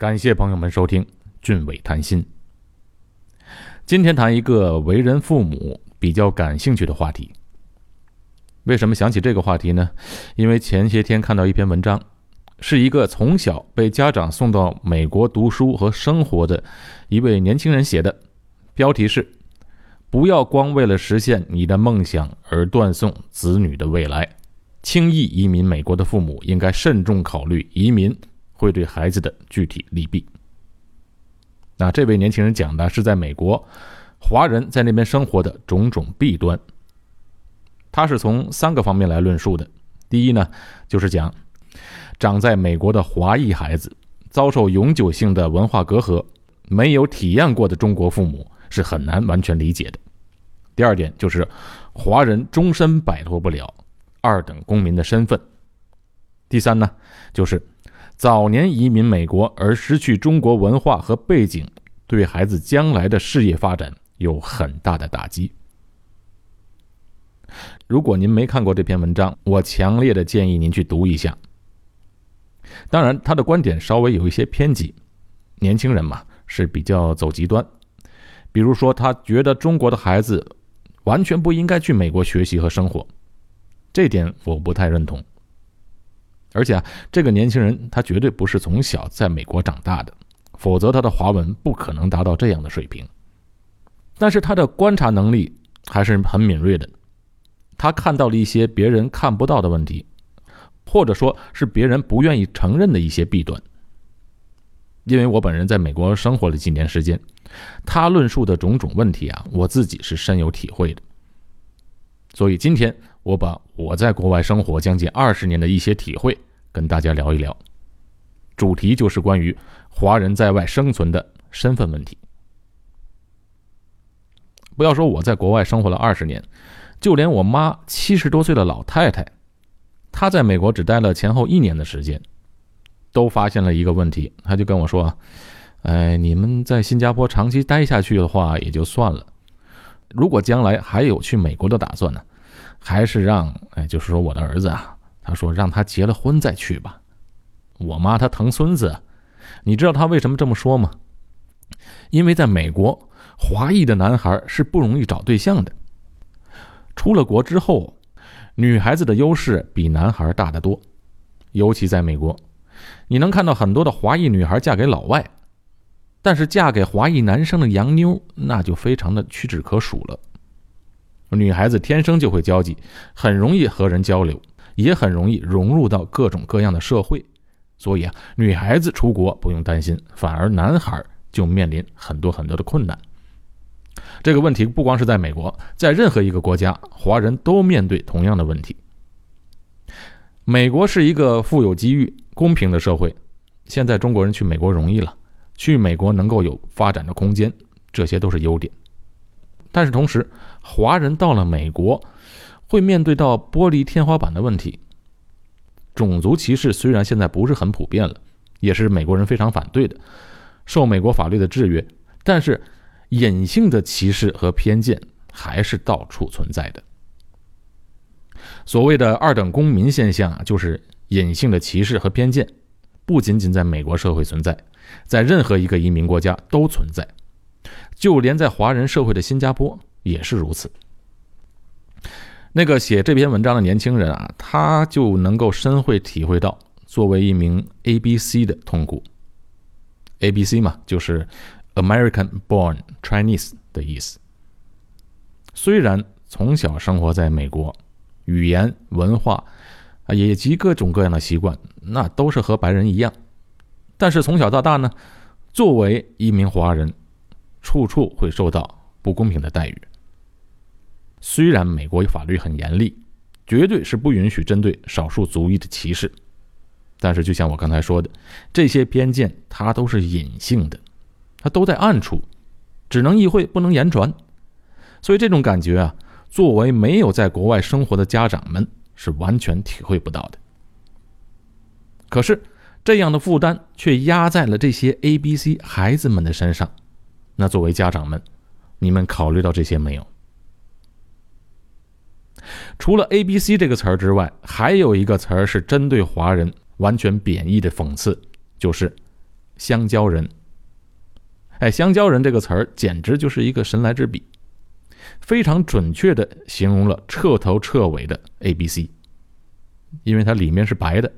感谢朋友们收听俊伟谈心。今天谈一个为人父母比较感兴趣的话题。为什么想起这个话题呢？因为前些天看到一篇文章，是一个从小被家长送到美国读书和生活的一位年轻人写的，标题是“不要光为了实现你的梦想而断送子女的未来”。轻易移民美国的父母应该慎重考虑移民会对孩子的具体利弊。那这位年轻人讲的是在美国华人在那边生活的种种弊端。他是从三个方面来论述的。第一呢，就是讲长在美国的华裔孩子遭受永久性的文化隔阂，没有体验过的中国父母是很难完全理解的。第二点就是华人终身摆脱不了。二等公民的身份。第三呢，就是早年移民美国而失去中国文化和背景，对孩子将来的事业发展有很大的打击。如果您没看过这篇文章，我强烈的建议您去读一下。当然，他的观点稍微有一些偏激，年轻人嘛是比较走极端。比如说，他觉得中国的孩子完全不应该去美国学习和生活。这点我不太认同，而且啊，这个年轻人他绝对不是从小在美国长大的，否则他的华文不可能达到这样的水平。但是他的观察能力还是很敏锐的，他看到了一些别人看不到的问题，或者说是别人不愿意承认的一些弊端。因为我本人在美国生活了几年时间，他论述的种种问题啊，我自己是深有体会的。所以今天。我把我在国外生活将近二十年的一些体会跟大家聊一聊，主题就是关于华人在外生存的身份问题。不要说我在国外生活了二十年，就连我妈七十多岁的老太太，她在美国只待了前后一年的时间，都发现了一个问题。她就跟我说：“哎，你们在新加坡长期待下去的话也就算了，如果将来还有去美国的打算呢？”还是让哎，就是说我的儿子啊，他说让他结了婚再去吧。我妈她疼孙子，你知道他为什么这么说吗？因为在美国，华裔的男孩是不容易找对象的。出了国之后，女孩子的优势比男孩大得多。尤其在美国，你能看到很多的华裔女孩嫁给老外，但是嫁给华裔男生的洋妞那就非常的屈指可数了。女孩子天生就会交际，很容易和人交流，也很容易融入到各种各样的社会。所以啊，女孩子出国不用担心，反而男孩就面临很多很多的困难。这个问题不光是在美国，在任何一个国家，华人都面对同样的问题。美国是一个富有机遇、公平的社会，现在中国人去美国容易了，去美国能够有发展的空间，这些都是优点。但是同时，华人到了美国，会面对到玻璃天花板的问题。种族歧视虽然现在不是很普遍了，也是美国人非常反对的，受美国法律的制约，但是隐性的歧视和偏见还是到处存在的。所谓的二等公民现象啊，就是隐性的歧视和偏见，不仅仅在美国社会存在，在任何一个移民国家都存在。就连在华人社会的新加坡也是如此。那个写这篇文章的年轻人啊，他就能够深会体会到作为一名 A B C 的痛苦。A B C 嘛，就是 American Born Chinese 的意思。虽然从小生活在美国，语言文化啊，以及各种各样的习惯，那都是和白人一样，但是从小到大呢，作为一名华人。处处会受到不公平的待遇。虽然美国法律很严厉，绝对是不允许针对少数族裔的歧视，但是就像我刚才说的，这些偏见它都是隐性的，它都在暗处，只能意会不能言传。所以这种感觉啊，作为没有在国外生活的家长们是完全体会不到的。可是这样的负担却压在了这些 A、B、C 孩子们的身上。那作为家长们，你们考虑到这些没有？除了 “A B C” 这个词儿之外，还有一个词儿是针对华人完全贬义的讽刺，就是“香蕉人。哎，香蕉人这个词儿简直就是一个神来之笔，非常准确的形容了彻头彻尾的 A B C，因为它里面是白的，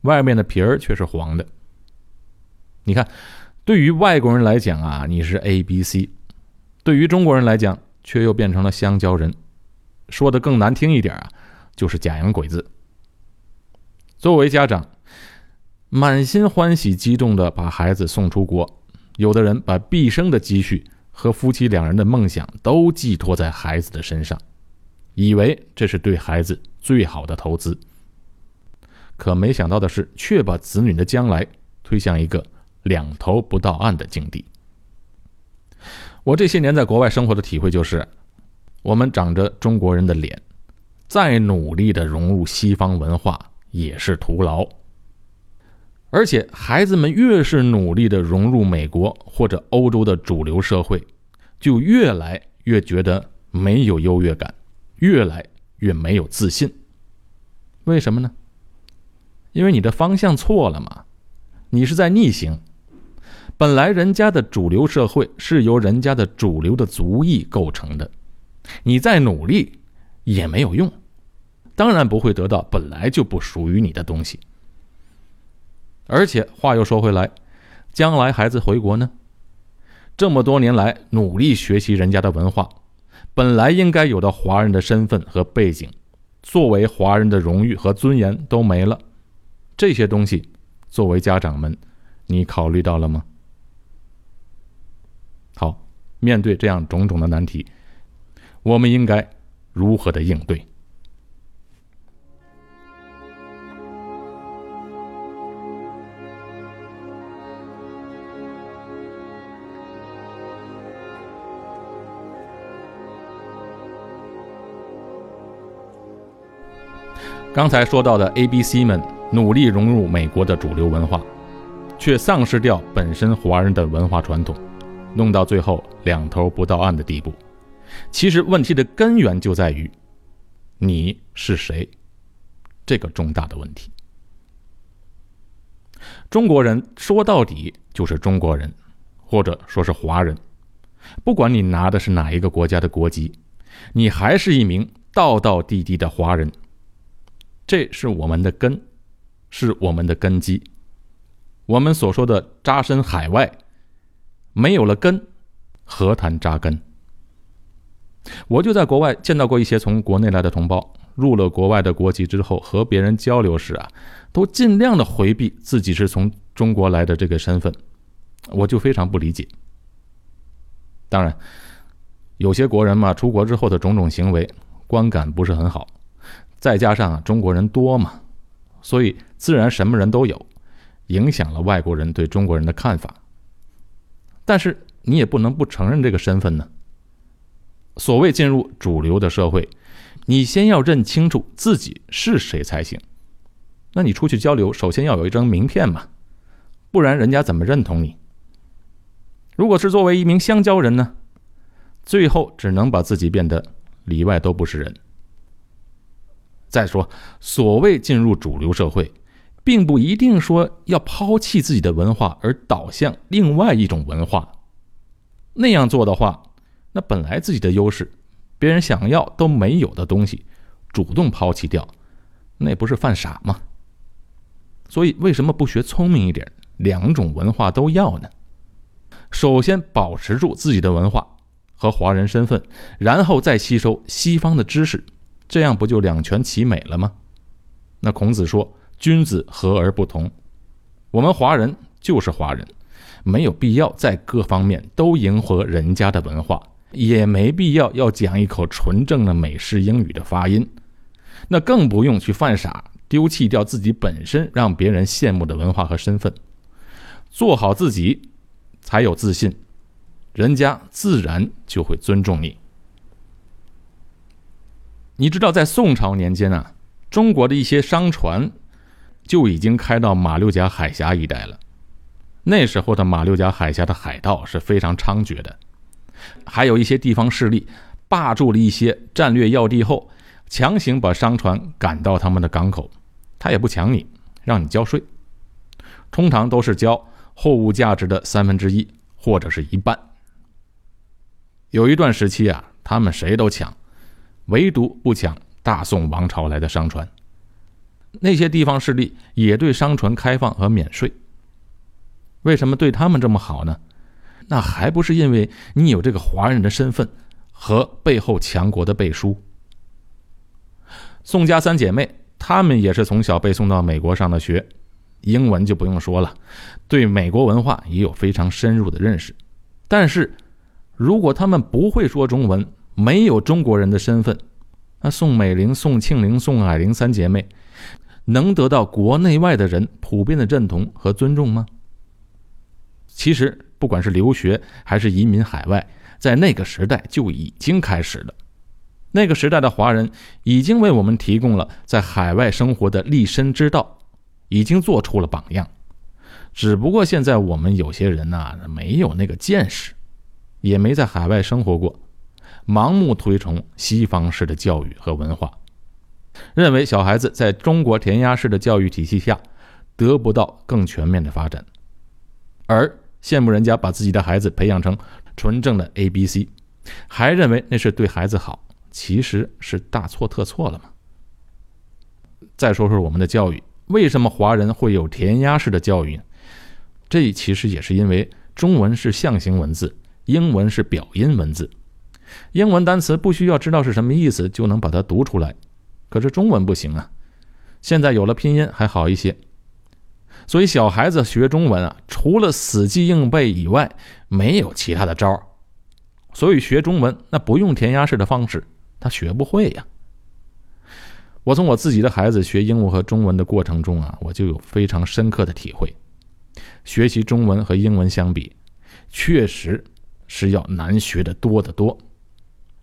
外面的皮儿却是黄的。你看，对于外国人来讲啊，你是 A B C；对于中国人来讲，却又变成了香蕉人。说的更难听一点啊，就是假洋鬼子。作为家长，满心欢喜、激动的把孩子送出国，有的人把毕生的积蓄和夫妻两人的梦想都寄托在孩子的身上，以为这是对孩子最好的投资。可没想到的是，却把子女的将来推向一个两头不到岸的境地。我这些年在国外生活的体会就是。我们长着中国人的脸，再努力的融入西方文化也是徒劳。而且，孩子们越是努力的融入美国或者欧洲的主流社会，就越来越觉得没有优越感，越来越没有自信。为什么呢？因为你的方向错了嘛，你是在逆行。本来人家的主流社会是由人家的主流的族裔构成的。你再努力也没有用，当然不会得到本来就不属于你的东西。而且话又说回来，将来孩子回国呢，这么多年来努力学习人家的文化，本来应该有的华人的身份和背景，作为华人的荣誉和尊严都没了。这些东西，作为家长们，你考虑到了吗？面对这样种种的难题。我们应该如何的应对？刚才说到的 A、B、C 们努力融入美国的主流文化，却丧失掉本身华人的文化传统，弄到最后两头不到岸的地步。其实问题的根源就在于你是谁这个重大的问题。中国人说到底就是中国人，或者说是华人。不管你拿的是哪一个国家的国籍，你还是一名道道地地的华人。这是我们的根，是我们的根基。我们所说的扎身海外，没有了根，何谈扎根？我就在国外见到过一些从国内来的同胞，入了国外的国籍之后，和别人交流时啊，都尽量的回避自己是从中国来的这个身份，我就非常不理解。当然，有些国人嘛，出国之后的种种行为观感不是很好，再加上中国人多嘛，所以自然什么人都有，影响了外国人对中国人的看法。但是你也不能不承认这个身份呢。所谓进入主流的社会，你先要认清楚自己是谁才行。那你出去交流，首先要有一张名片嘛，不然人家怎么认同你？如果是作为一名香蕉人呢，最后只能把自己变得里外都不是人。再说，所谓进入主流社会，并不一定说要抛弃自己的文化而导向另外一种文化。那样做的话，那本来自己的优势，别人想要都没有的东西，主动抛弃掉，那不是犯傻吗？所以为什么不学聪明一点，两种文化都要呢？首先保持住自己的文化和华人身份，然后再吸收西方的知识，这样不就两全其美了吗？那孔子说：“君子和而不同。”我们华人就是华人，没有必要在各方面都迎合人家的文化。也没必要要讲一口纯正的美式英语的发音，那更不用去犯傻，丢弃掉自己本身让别人羡慕的文化和身份，做好自己，才有自信，人家自然就会尊重你。你知道，在宋朝年间啊，中国的一些商船就已经开到马六甲海峡一带了，那时候的马六甲海峡的海盗是非常猖獗的。还有一些地方势力霸住了一些战略要地后，强行把商船赶到他们的港口，他也不抢你，让你交税，通常都是交货物价值的三分之一或者是一半。有一段时期啊，他们谁都抢，唯独不抢大宋王朝来的商船。那些地方势力也对商船开放和免税。为什么对他们这么好呢？那还不是因为你有这个华人的身份和背后强国的背书。宋家三姐妹，她们也是从小被送到美国上的学，英文就不用说了，对美国文化也有非常深入的认识。但是，如果她们不会说中文，没有中国人的身份，那宋美龄、宋庆龄、宋霭龄三姐妹能得到国内外的人普遍的认同和尊重吗？其实，不管是留学还是移民海外，在那个时代就已经开始了。那个时代的华人已经为我们提供了在海外生活的立身之道，已经做出了榜样。只不过现在我们有些人呐，没有那个见识，也没在海外生活过，盲目推崇西方式的教育和文化，认为小孩子在中国填鸭式的教育体系下得不到更全面的发展，而。羡慕人家把自己的孩子培养成纯正的 A B C，还认为那是对孩子好，其实是大错特错了嘛。再说说我们的教育，为什么华人会有填鸭式的教育呢？这其实也是因为中文是象形文字，英文是表音文字，英文单词不需要知道是什么意思就能把它读出来，可是中文不行啊。现在有了拼音还好一些。所以小孩子学中文啊，除了死记硬背以外，没有其他的招儿。所以学中文那不用填鸭式的方式，他学不会呀。我从我自己的孩子学英文和中文的过程中啊，我就有非常深刻的体会。学习中文和英文相比，确实是要难学的多得多。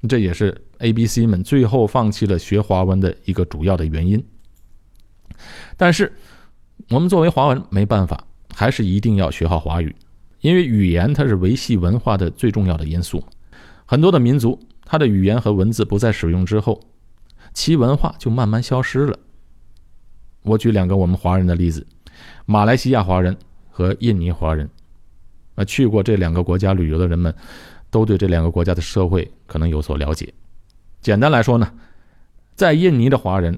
这也是 A、B、C 们最后放弃了学华文的一个主要的原因。但是。我们作为华文没办法，还是一定要学好华语，因为语言它是维系文化的最重要的因素。很多的民族，它的语言和文字不再使用之后，其文化就慢慢消失了。我举两个我们华人的例子：马来西亚华人和印尼华人。啊，去过这两个国家旅游的人们，都对这两个国家的社会可能有所了解。简单来说呢，在印尼的华人。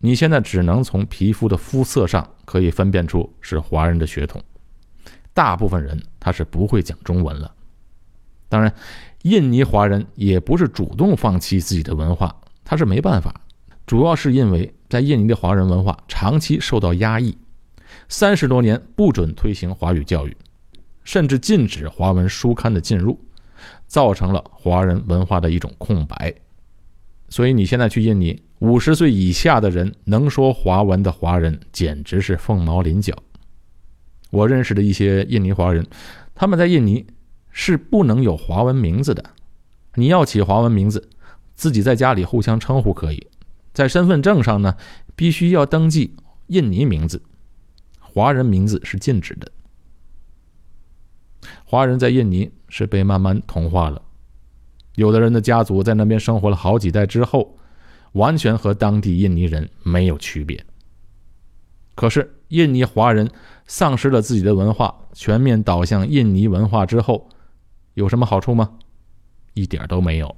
你现在只能从皮肤的肤色上可以分辨出是华人的血统，大部分人他是不会讲中文了。当然，印尼华人也不是主动放弃自己的文化，他是没办法，主要是因为在印尼的华人文化长期受到压抑，三十多年不准推行华语教育，甚至禁止华文书刊的进入，造成了华人文化的一种空白。所以你现在去印尼。五十岁以下的人能说华文的华人简直是凤毛麟角。我认识的一些印尼华人，他们在印尼是不能有华文名字的。你要起华文名字，自己在家里互相称呼可以，在身份证上呢必须要登记印尼名字，华人名字是禁止的。华人在印尼是被慢慢同化了，有的人的家族在那边生活了好几代之后。完全和当地印尼人没有区别。可是，印尼华人丧失了自己的文化，全面倒向印尼文化之后，有什么好处吗？一点都没有。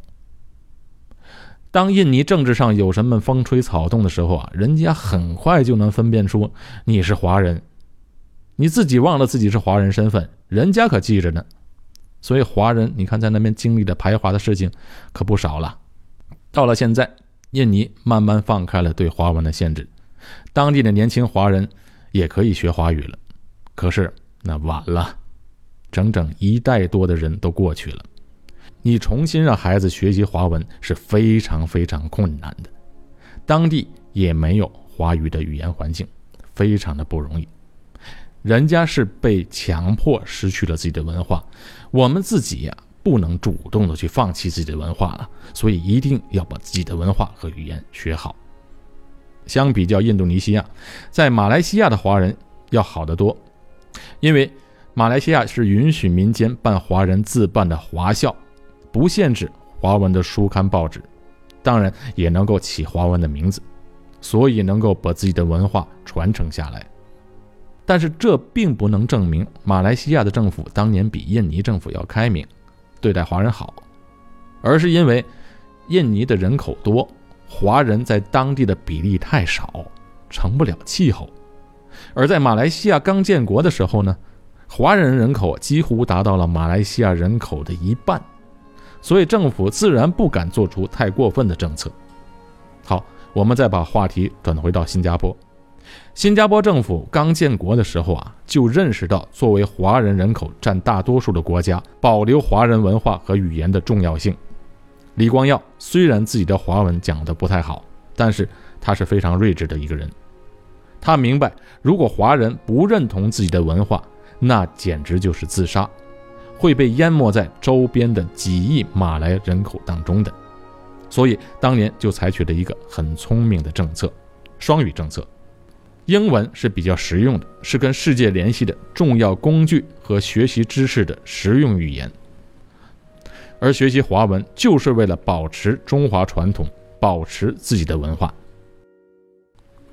当印尼政治上有什么风吹草动的时候啊，人家很快就能分辨出你是华人。你自己忘了自己是华人身份，人家可记着呢。所以，华人你看在那边经历的排华的事情可不少了。到了现在。印尼慢慢放开了对华文的限制，当地的年轻华人也可以学华语了。可是那晚了，整整一代多的人都过去了，你重新让孩子学习华文是非常非常困难的。当地也没有华语的语言环境，非常的不容易。人家是被强迫失去了自己的文化，我们自己呀。不能主动的去放弃自己的文化了，所以一定要把自己的文化和语言学好。相比较印度尼西亚，在马来西亚的华人要好得多，因为马来西亚是允许民间办华人自办的华校，不限制华文的书刊报纸，当然也能够起华文的名字，所以能够把自己的文化传承下来。但是这并不能证明马来西亚的政府当年比印尼政府要开明，对待华人好，而是因为印尼的人口多，华人在当地的比例太少，成不了气候；而在马来西亚刚建国的时候呢，华人人口几乎达到了马来西亚人口的一半，所以政府自然不敢做出太过分的政策。好，我们再把话题转回到新加坡。新加坡政府刚建国的时候啊，就认识到作为华人人口占大多数的国家，保留华人文化和语言的重要性。李光耀虽然自己的华文讲得不太好，但是他是非常睿智的一个人。他明白，如果华人不认同自己的文化，那简直就是自杀，会被淹没在周边的几亿马来人口当中的。所以当年就采取了一个很聪明的政策——双语政策。英文是比较实用的，是跟世界联系的重要工具和学习知识的实用语言。而学习华文就是为了保持中华传统，保持自己的文化。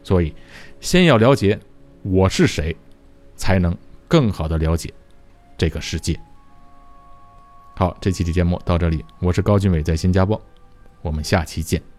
所以，先要了解我是谁，才能更好的了解这个世界。好，这期的节目到这里，我是高俊伟，在新加坡，我们下期见。